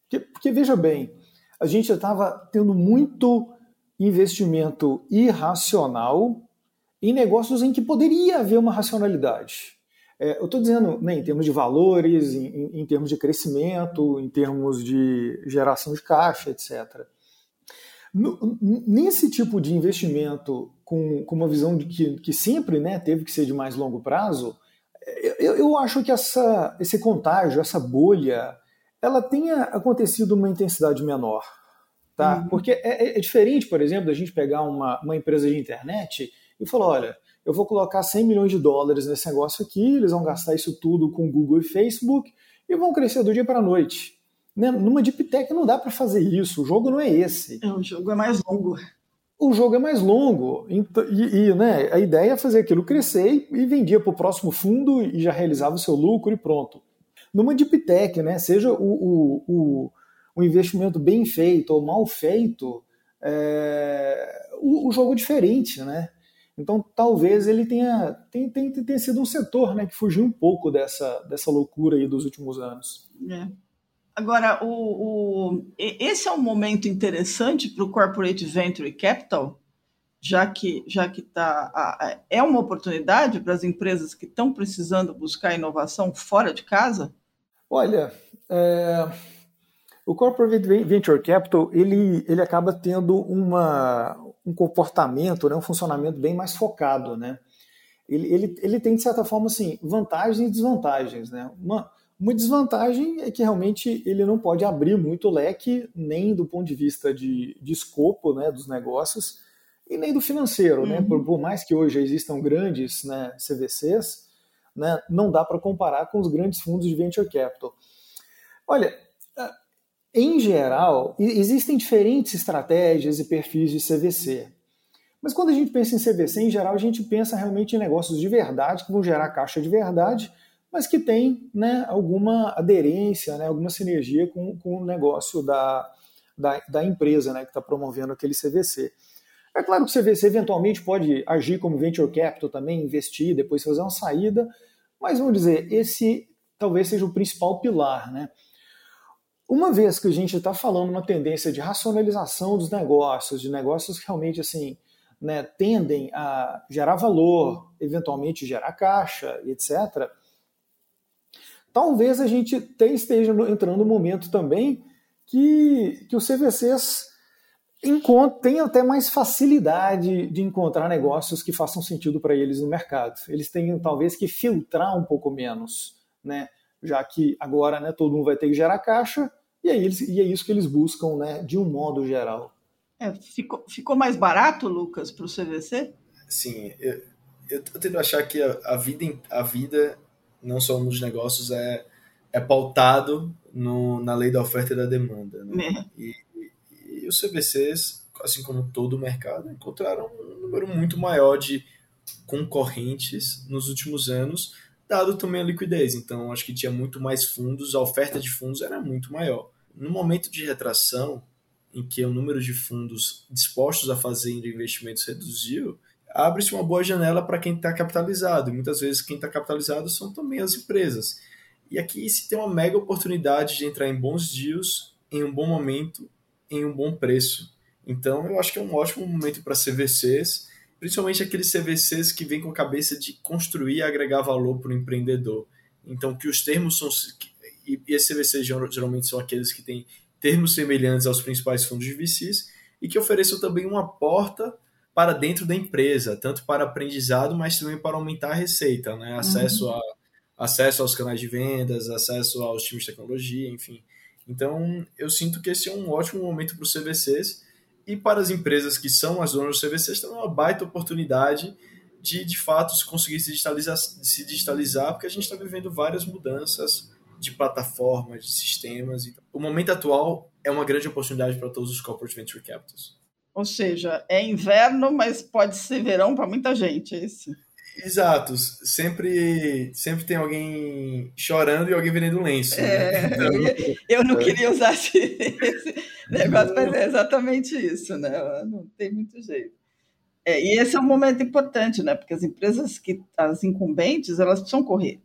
Porque, porque veja bem, a gente estava tendo muito investimento irracional em negócios em que poderia haver uma racionalidade. É, eu estou dizendo né, em termos de valores, em, em, termos de crescimento, em termos de geração de caixa, etc. No, nesse tipo de investimento, com, com uma visão de que, que sempre né, teve que ser de mais longo prazo, eu, eu acho que essa, esse contágio, essa bolha, ela tenha acontecido uma intensidade menor. Tá? Uhum. Porque é, é, é diferente, por exemplo, da gente pegar uma, uma empresa de internet e falar: olha, eu vou colocar 100 milhões de dólares nesse negócio aqui, eles vão gastar isso tudo com Google e Facebook e vão crescer do dia para a noite. Né? Numa Deep Tech não dá para fazer isso, o jogo não é esse. É, o jogo é mais longo. O jogo é mais longo e, e né, a ideia é fazer aquilo crescer e, vendia para o próximo fundo e já realizava o seu lucro e pronto. Numa Deep Tech, né, seja o, o, o, o investimento bem feito ou mal feito, é, o, o jogo é diferente, né? Então, talvez ele tenha, tenha, tenha, tenha sido um setor né, que fugiu um pouco dessa, dessa loucura aí dos últimos anos. É. Agora, o, o, esse é um momento interessante para o Corporate Venture Capital, já que já que tá, é uma oportunidade para as empresas que estão precisando buscar inovação fora de casa? Olha, é, o Corporate Venture Capital ele, ele acaba tendo uma, um comportamento, né, um funcionamento bem mais focado. Né? Ele, ele, ele tem, de certa forma, assim, vantagens e desvantagens. Né? Uma, uma desvantagem é que realmente ele não pode abrir muito o leque, nem do ponto de vista de, de escopo né, dos negócios, e nem do financeiro. Né? Uhum. Né? Por, por, mais que hoje existam grandes né, CVCs, né, não dá para comparar com os grandes fundos de venture capital. Olha, em geral, existem diferentes estratégias e perfis de CVC. Mas quando a gente pensa em CVC, em geral, a gente pensa realmente em negócios de verdade, que vão gerar caixa de verdade, mas que tem né, alguma aderência, né, alguma sinergia com, com o negócio da, da, da empresa né, que está promovendo aquele CVC. É claro que o CVC eventualmente pode agir como venture capital também, investir, depois fazer uma saída, mas vamos dizer, esse talvez seja o principal pilar. Né? Uma vez que a gente está falando uma tendência de racionalização dos negócios, de negócios que realmente assim, né, tendem a gerar valor, eventualmente gerar caixa, etc., talvez a gente esteja entrando no momento também que, que os CVCs têm até mais facilidade de encontrar negócios que façam sentido para eles no mercado. Eles têm talvez que filtrar um pouco menos, né? já que agora né, todo mundo vai ter que gerar caixa, e, aí eles, e é isso que eles buscam né, de um modo geral. É, ficou, ficou mais barato, Lucas, para o CVC? Sim, eu, eu, eu tento achar que a, a, vida, a vida, não só nos negócios, é, é pautado no, na lei da oferta e da demanda. Né? É. E, e, e os CVCs, assim como todo o mercado, encontraram um número muito maior de concorrentes nos últimos anos, dado também a liquidez. Então, acho que tinha muito mais fundos, a oferta de fundos era muito maior. No momento de retração, em que o número de fundos dispostos a fazer investimentos reduziu, abre-se uma boa janela para quem está capitalizado. E muitas vezes quem está capitalizado são também as empresas. E aqui se tem uma mega oportunidade de entrar em bons deals, em um bom momento, em um bom preço. Então eu acho que é um ótimo momento para CVCs principalmente aqueles CVCs que vêm com a cabeça de construir e agregar valor para o empreendedor. Então, que os termos são. E esses CVCs geralmente são aqueles que têm termos semelhantes aos principais fundos de VCs e que ofereçam também uma porta para dentro da empresa, tanto para aprendizado, mas também para aumentar a receita, né? acesso, uhum. a, acesso aos canais de vendas, acesso aos times de tecnologia, enfim. Então, eu sinto que esse é um ótimo momento para os CVCs e para as empresas que são as donas do CVC, está uma baita oportunidade de, de fato, conseguir se digitalizar, se digitalizar porque a gente está vivendo várias mudanças de plataformas, de sistemas. O momento atual é uma grande oportunidade para todos os corporate venture capitals. Ou seja, é inverno, mas pode ser verão para muita gente, é isso? Exato. Sempre, sempre tem alguém chorando e alguém vendendo lenço. É, né? eu, eu, não queria usar esse, esse negócio, mas é exatamente isso, né? Não tem muito jeito. É, e esse é um momento importante, né? Porque as empresas que as incumbentes elas precisam correr.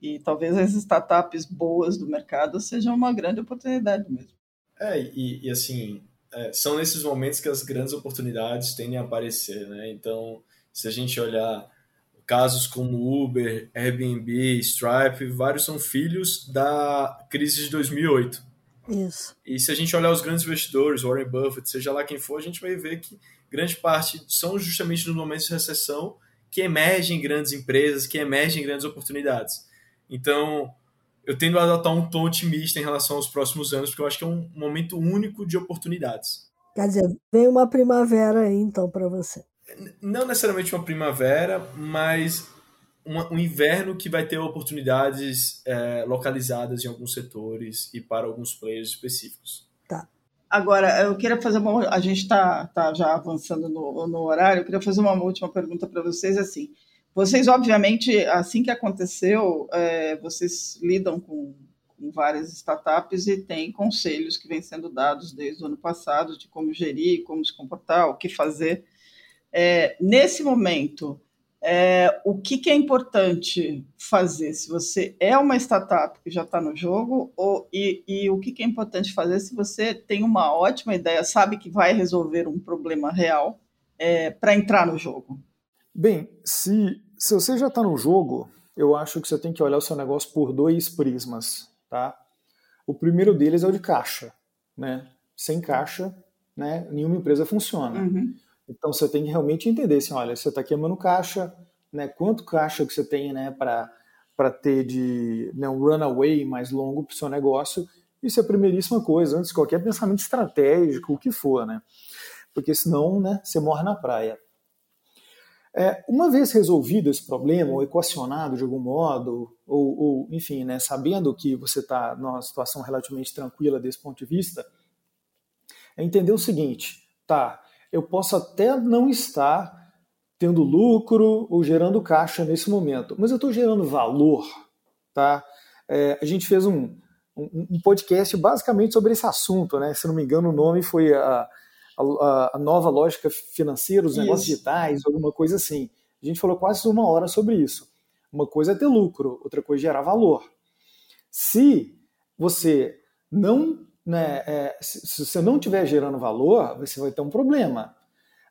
E talvez as startups boas do mercado sejam uma grande oportunidade mesmo. É, e, e assim, é, são nesses momentos que as grandes oportunidades tendem a aparecer, né? Então, se a gente olhar casos como Uber, Airbnb, Stripe, vários são filhos da crise de 2008. Isso. E se a gente olhar os grandes investidores, Warren Buffett, seja lá quem for, a gente vai ver que grande parte são justamente nos momentos de recessão que emergem grandes empresas, que emergem grandes oportunidades. Então, eu tendo a adotar um tom otimista em relação aos próximos anos, porque eu acho que é um momento único de oportunidades. Quer dizer, vem uma primavera aí, então, para você não necessariamente uma primavera, mas uma, um inverno que vai ter oportunidades é, localizadas em alguns setores e para alguns players específicos. Tá. Agora, eu queria fazer uma. A gente está tá já avançando no, no horário, eu queria fazer uma última pergunta para vocês. Assim, vocês, obviamente, assim que aconteceu, é, vocês lidam com, com várias startups e tem conselhos que vêm sendo dados desde o ano passado de como gerir, como se comportar, o que fazer é, nesse momento, é, o que, que, é importante fazer se você é uma startup que já está no jogo, ou, e, e o que, que, é importante fazer se você tem uma ótima ideia, sabe que vai resolver um problema real é, para entrar no jogo? Bem, se, se você já está no jogo, eu acho que você tem que olhar o seu negócio por dois prismas. Tá? O primeiro deles é o de caixa. Né? Sem caixa, né, nenhuma empresa funciona. Uhum. Então você tem que realmente entender assim, olha, você está queimando caixa, né? Quanto caixa que você tem, né, para para ter de né, um runaway mais longo para o seu negócio? Isso é a primeiríssima coisa, antes de qualquer pensamento estratégico, o que for, né? Porque senão, né, você morre na praia. É, uma vez resolvido esse problema, ou equacionado de algum modo, ou, ou enfim, né, sabendo que você está numa situação relativamente tranquila desse ponto de vista, é entender o seguinte, tá? Eu posso até não estar tendo lucro ou gerando caixa nesse momento, mas eu estou gerando valor, tá? É, a gente fez um, um, um, podcast basicamente sobre esse assunto, né? Se não me engano, o nome foi a, a, a nova lógica financeira, os negócios digitais, alguma coisa assim. A gente falou quase uma hora sobre isso. Uma coisa é ter lucro, outra coisa é gerar valor. Se você não né, é, se, se, você não estiver gerando valor, você vai ter um problema.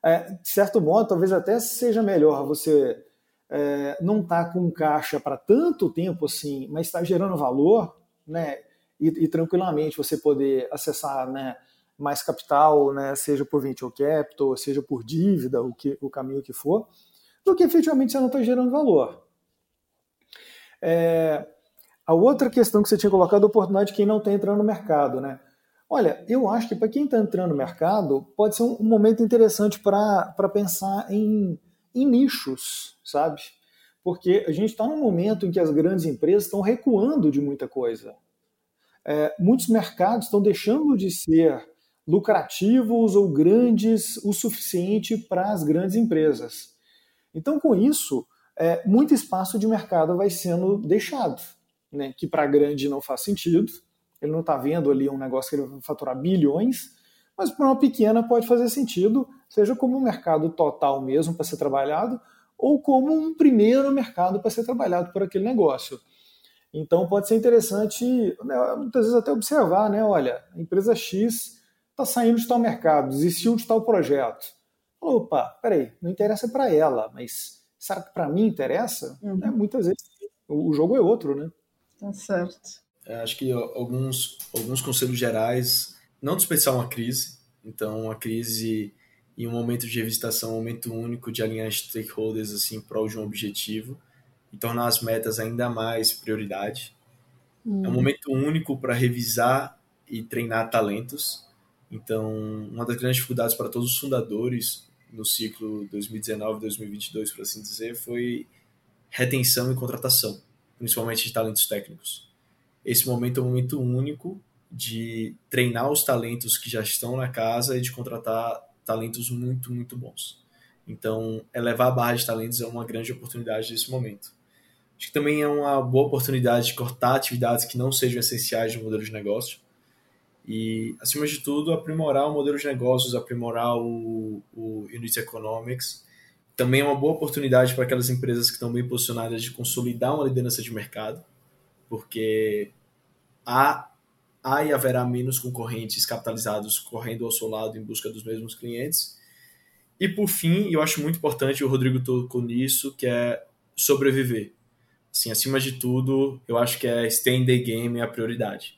É, de certo modo, talvez até seja melhor você é, não está com caixa para tanto tempo assim, mas está gerando valor, né? E, e, tranquilamente você poder acessar, né? Mais capital, né? Seja por venture capital, seja por dívida, o que o caminho que for, do que efetivamente você não está gerando valor. É, a outra questão que você tinha colocado é a oportunidade de quem não está entrando no mercado, né? Olha, eu acho que para quem está entrando no mercado, pode ser um, momento interessante para pensar em, em nichos, sabe? Porque a gente está num momento em que as grandes empresas estão recuando de muita coisa. É, muitos mercados estão deixando de ser lucrativos ou grandes o suficiente para as grandes empresas. Então, com isso, é, muito espaço de mercado vai sendo deixado, né? que para grande não faz sentido, ele não está vendo ali um negócio que ele vai faturar bilhões, mas para uma pequena pode fazer sentido, seja como um mercado total mesmo para ser trabalhado, ou como um primeiro mercado para ser trabalhado por aquele negócio. Então pode ser interessante, né, muitas vezes até observar, né? Olha, a empresa X está saindo de tal mercado, desistiu de tal projeto. Opa, peraí, não interessa para ela, mas será que para mim interessa? Uhum. É, muitas vezes o jogo é outro, né? Tá certo. É, acho que alguns, alguns conselhos gerais, não dispensar uma crise. Então, a crise em um momento de revisitação, um momento único de alinhar stakeholders assim, em prol de um objetivo e tornar as metas ainda mais prioridade. Hum. É um momento único para revisar e treinar talentos. Então, uma das grandes dificuldades para todos os fundadores no ciclo 2019-2022, por assim dizer, foi retenção e contratação, principalmente de talentos técnicos esse momento é um momento único de treinar os talentos que já estão na casa e de contratar talentos muito, muito bons. Então, elevar a barra de talentos é uma grande oportunidade nesse momento. Acho que também é uma boa oportunidade de cortar atividades que não sejam essenciais no modelo de negócio. E, acima de tudo, aprimorar o modelo de negócios, aprimorar o, o Unit Economics. Também é uma boa oportunidade para aquelas empresas que estão bem posicionadas de consolidar uma liderança de mercado, porque há, há e haverá menos concorrentes capitalizados correndo ao seu lado em busca dos mesmos clientes. E por fim, eu acho muito importante, o Rodrigo tocou nisso, que é sobreviver. Assim, acima de tudo, eu acho que é stay in the game é a prioridade.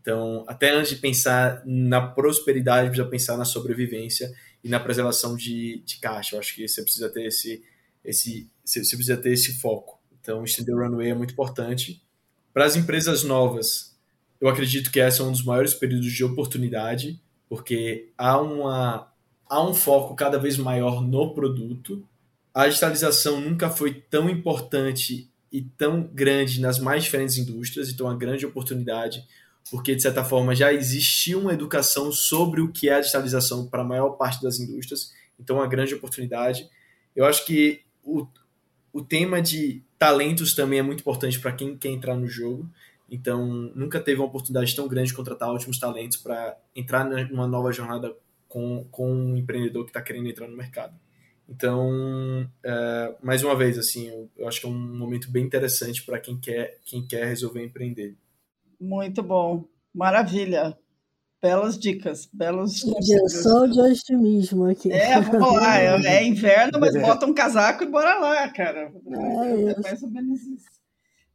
Então, até antes de pensar na prosperidade, precisa pensar na sobrevivência e na preservação de, de caixa. Eu acho que você precisa ter esse, esse, você precisa ter esse foco. Então, estender o runway é muito importante. Para as empresas novas, eu acredito que esse é um dos maiores períodos de oportunidade, porque há, uma, há um foco cada vez maior no produto. A digitalização nunca foi tão importante e tão grande nas mais diferentes indústrias, então é uma grande oportunidade, porque de certa forma já existia uma educação sobre o que é a digitalização para a maior parte das indústrias, então é uma grande oportunidade. Eu acho que o, o tema de talentos também é muito importante para quem quer entrar no jogo. Então, nunca teve uma oportunidade tão grande de contratar ótimos talentos para entrar numa nova jornada com, com um empreendedor que está querendo entrar no mercado. Então, é, mais uma vez, assim, eu, eu, acho que é um momento bem interessante para quem quer, quem quer resolver empreender. Muito bom, maravilha. Belas dicas, belos. Injeção de otimismo aqui. É, vamos lá. É, é inverno, mas bota um casaco e bora lá, cara. É, é mais ou menos isso.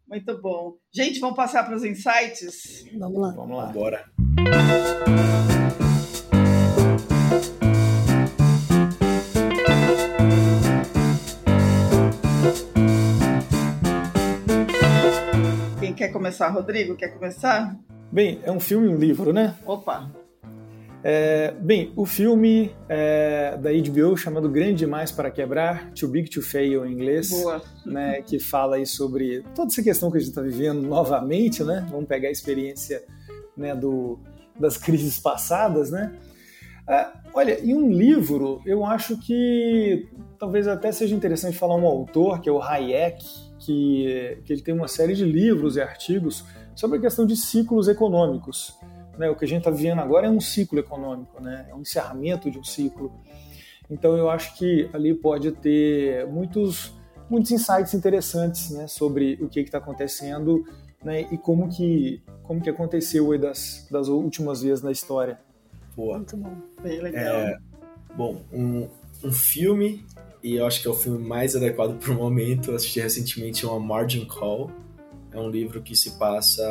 Muito bom. Gente, vamos passar para os insights? Vamos lá. Vamos lá. Bora. Quem quer começar? Rodrigo, quer começar? Bem, é um filme e um livro, né? Opa! É, bem, o filme é, da HBO chamado Grande Demais para Quebrar, Too Big to Fail em inglês, né, que fala aí sobre toda essa questão que a gente está vivendo novamente, né? Vamos pegar a experiência né, do, das crises passadas, né? É, olha, em um livro, eu acho que talvez até seja interessante falar um autor, que é o Hayek, que, que ele tem uma série de livros e artigos sobre a questão de ciclos econômicos. Né? O que a gente está vivendo agora é um ciclo econômico, né? é um encerramento de um ciclo. Então eu acho que ali pode ter muitos, muitos insights interessantes né? sobre o que está acontecendo né? e como que, como que aconteceu aí das, das últimas vezes na história. Boa. Muito bom. Bem legal. É, bom, um, um filme e eu acho que é o filme mais adequado para o momento. Eu assisti recentemente uma Margin Call. É um livro que se passa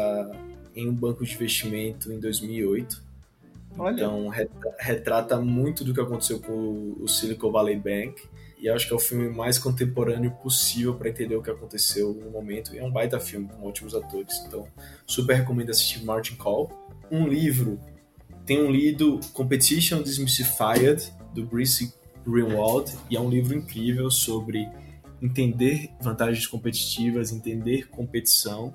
em um banco de investimento em 2008. Olha. Então retrata muito do que aconteceu com o Silicon Valley Bank e acho que é o filme mais contemporâneo possível para entender o que aconteceu no momento. E é um baita filme com ótimos atores. Então, super recomendo assistir Martin Call. Um livro, tenho lido Competition Demystified, do Brice Greenwald, e é um livro incrível sobre entender vantagens competitivas, entender competição.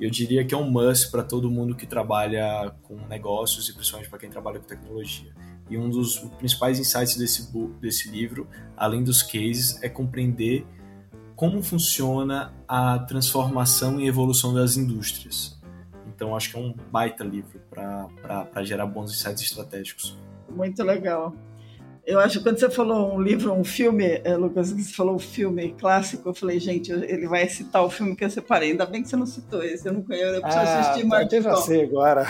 Eu diria que é um must para todo mundo que trabalha com negócios e principalmente para quem trabalha com tecnologia. E um dos principais insights desse, desse livro, além dos cases, é compreender como funciona a transformação e evolução das indústrias. Então, acho que é um baita livro para gerar bons insights estratégicos. Muito legal. Eu acho que quando você falou um livro, um filme, é, Lucas, você falou um filme clássico, eu falei, gente, ele vai citar o filme que eu separei. Ainda bem que você não citou esse, eu não conheço, eu preciso ah, assistir Martin Eu já sei agora.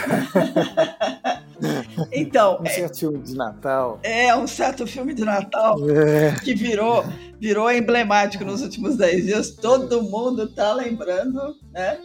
então. Um é certo é, filme de Natal. É, um certo filme de Natal é. que virou, virou emblemático nos últimos 10 dias. Todo mundo tá lembrando, né?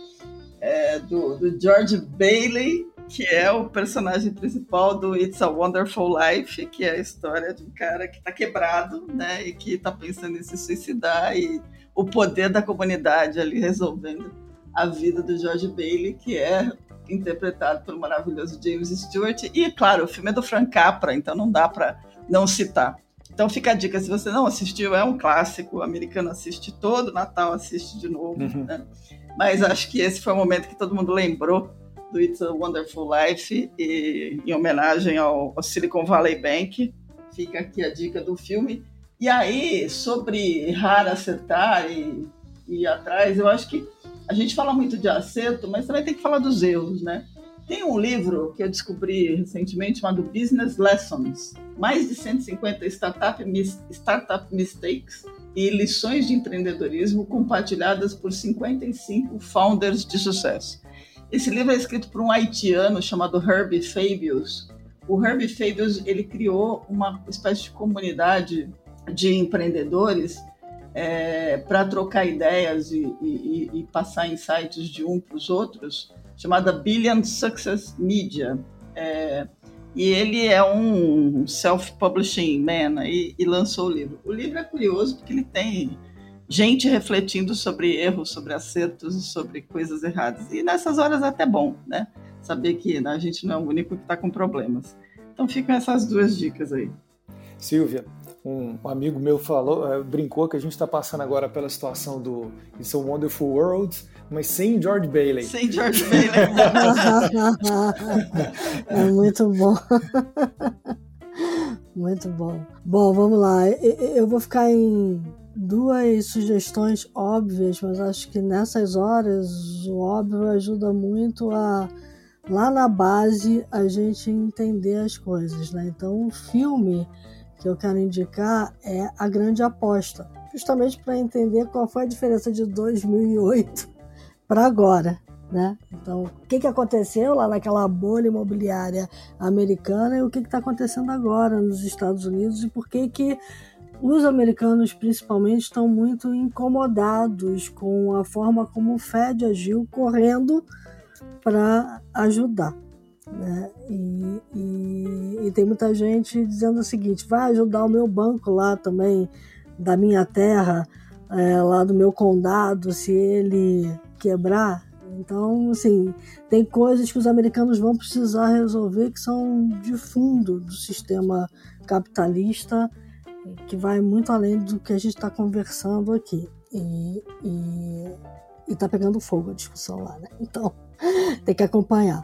É, do, do George Bailey, que é o personagem principal do It's a Wonderful Life, que é a história de um cara que está quebrado, né, e que está pensando em se suicidar e o poder da comunidade ali resolvendo a vida do George Bailey, que é interpretado pelo maravilhoso James Stewart. E, claro, o filme é do Frank Capra, então não dá para não citar. Então fica a dica, se você não assistiu, é um clássico, o americano assiste todo, Natal assiste de novo, uhum. né? Mas acho que esse foi o momento que todo mundo lembrou do It's a Wonderful Life, e, em homenagem ao, ao Silicon Valley Bank. Fica aqui a dica do filme. E aí, sobre errar, acertar e, e ir atrás, eu acho que a gente fala muito de acerto, mas também tem que falar dos erros, né? Tem um livro que eu descobri recentemente chamado Business Lessons, mais de 150 startup, startup mistakes e lições de empreendedorismo compartilhadas por 55 founders de sucesso. Esse livro é escrito por um haitiano chamado Herbie Fabius. O Herbie Fabius ele criou uma espécie de comunidade de empreendedores é, para trocar ideias e, e, e, passar insights de um para os outros, chamada Billion Success Media. É, e ele é um self-publishing man e, e lançou o livro. O livro é curioso porque ele tem gente refletindo sobre erros, sobre acertos e sobre coisas erradas. E nessas horas é até bom, né? Saber que né, a gente não é o único que está com problemas. Então ficam essas duas dicas aí. Silvia, um amigo meu falou, eh, brincou que a gente está passando agora pela situação do It's a Wonderful World, mas sem George Bailey. Sem George Bailey. é muito bom. Muito bom. Bom, vamos lá. Eu vou ficar em duas sugestões óbvias, mas acho que nessas horas o óbvio ajuda muito a lá na base a gente entender as coisas, né? Então o filme que eu quero indicar é A Grande Aposta, justamente para entender qual foi a diferença de 2008 para agora. Né? Então, o que, que aconteceu lá naquela bolha imobiliária americana e o que está acontecendo agora nos Estados Unidos e por que, que os americanos, principalmente, estão muito incomodados com a forma como o Fed agiu correndo para ajudar. Né? E, e, e, tem muita gente dizendo o seguinte: vai ajudar o meu banco lá também, da minha terra, é, lá do meu condado, se ele quebrar. Então, assim, tem coisas que os americanos vão precisar resolver que são de fundo do sistema capitalista, que vai muito além do que a gente está conversando aqui. E, e, e tá pegando fogo a discussão lá, né? Então, tem que acompanhar.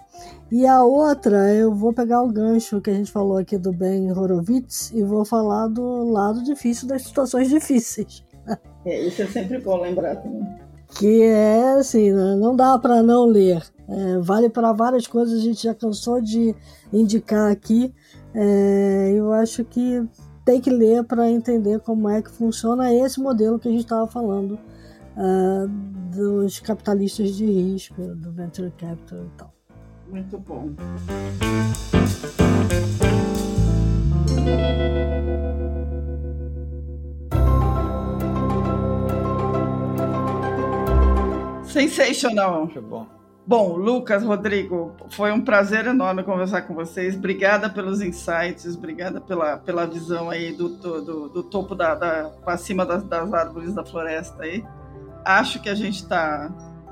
E a outra, eu vou pegar o gancho que a gente falou aqui do Ben Horowitz e vou falar do lado difícil das situações difíceis. É, isso é sempre bom lembrar também. Que é assim, né? não dá para não ler. É, vale para várias coisas, a gente já cansou de indicar aqui. É, eu acho que tem que ler para entender como é que funciona esse modelo que a gente estava falando uh, dos capitalistas de risco, do venture capital e tal. Muito bom. Sensacional. Muito bom. Bom, Lucas, Rodrigo, foi um prazer enorme conversar com vocês. Obrigada pelos insights, obrigada pela, pela visão aí do, do, do topo da, da para cima das, das, árvores da floresta aí. Acho que a gente está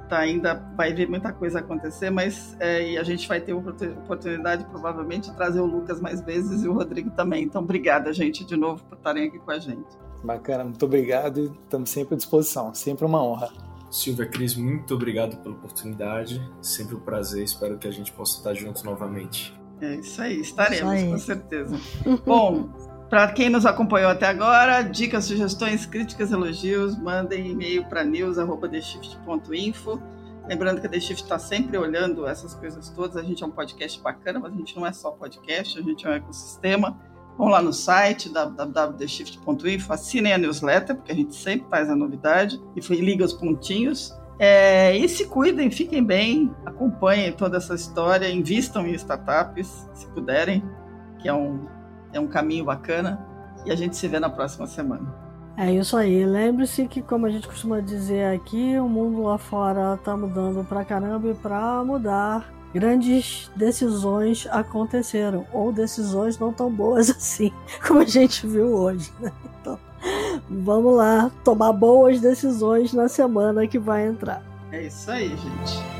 tá ainda vai ver muita coisa acontecer, mas é, e a gente vai ter oportunidade provavelmente de trazer o Lucas mais vezes e o Rodrigo também. Então, obrigada, gente, de novo por estarem aqui com a gente. Bacana, muito obrigado estamos sempre à disposição. Sempre uma honra. Silvia Cris, muito obrigado pela oportunidade. Sempre um prazer. Espero que a gente possa estar juntos novamente. É isso aí, estaremos, isso aí. com certeza. Bom, para quem nos acompanhou até agora, dicas, sugestões, críticas, elogios, mandem e-mail para news.theshift.info. Lembrando que a The Shift está sempre olhando essas coisas todas. A gente é um podcast bacana, mas a gente não é só podcast, a gente é um ecossistema. Vão lá no site www.theshift.info, assinem a newsletter, porque a gente sempre faz a novidade e liga os pontinhos. É, e se cuidem, fiquem bem, acompanhem toda essa história, invistam em startups, se puderem, que é um, é um caminho bacana. E a gente se vê na próxima semana. É isso aí. Lembre-se que, como a gente costuma dizer aqui, o mundo lá fora tá mudando pra caramba e pra mudar grandes decisões aconteceram, ou decisões não tão boas assim, como a gente viu hoje. Né? Então, vamos lá tomar boas decisões na semana que vai entrar. É isso aí, gente.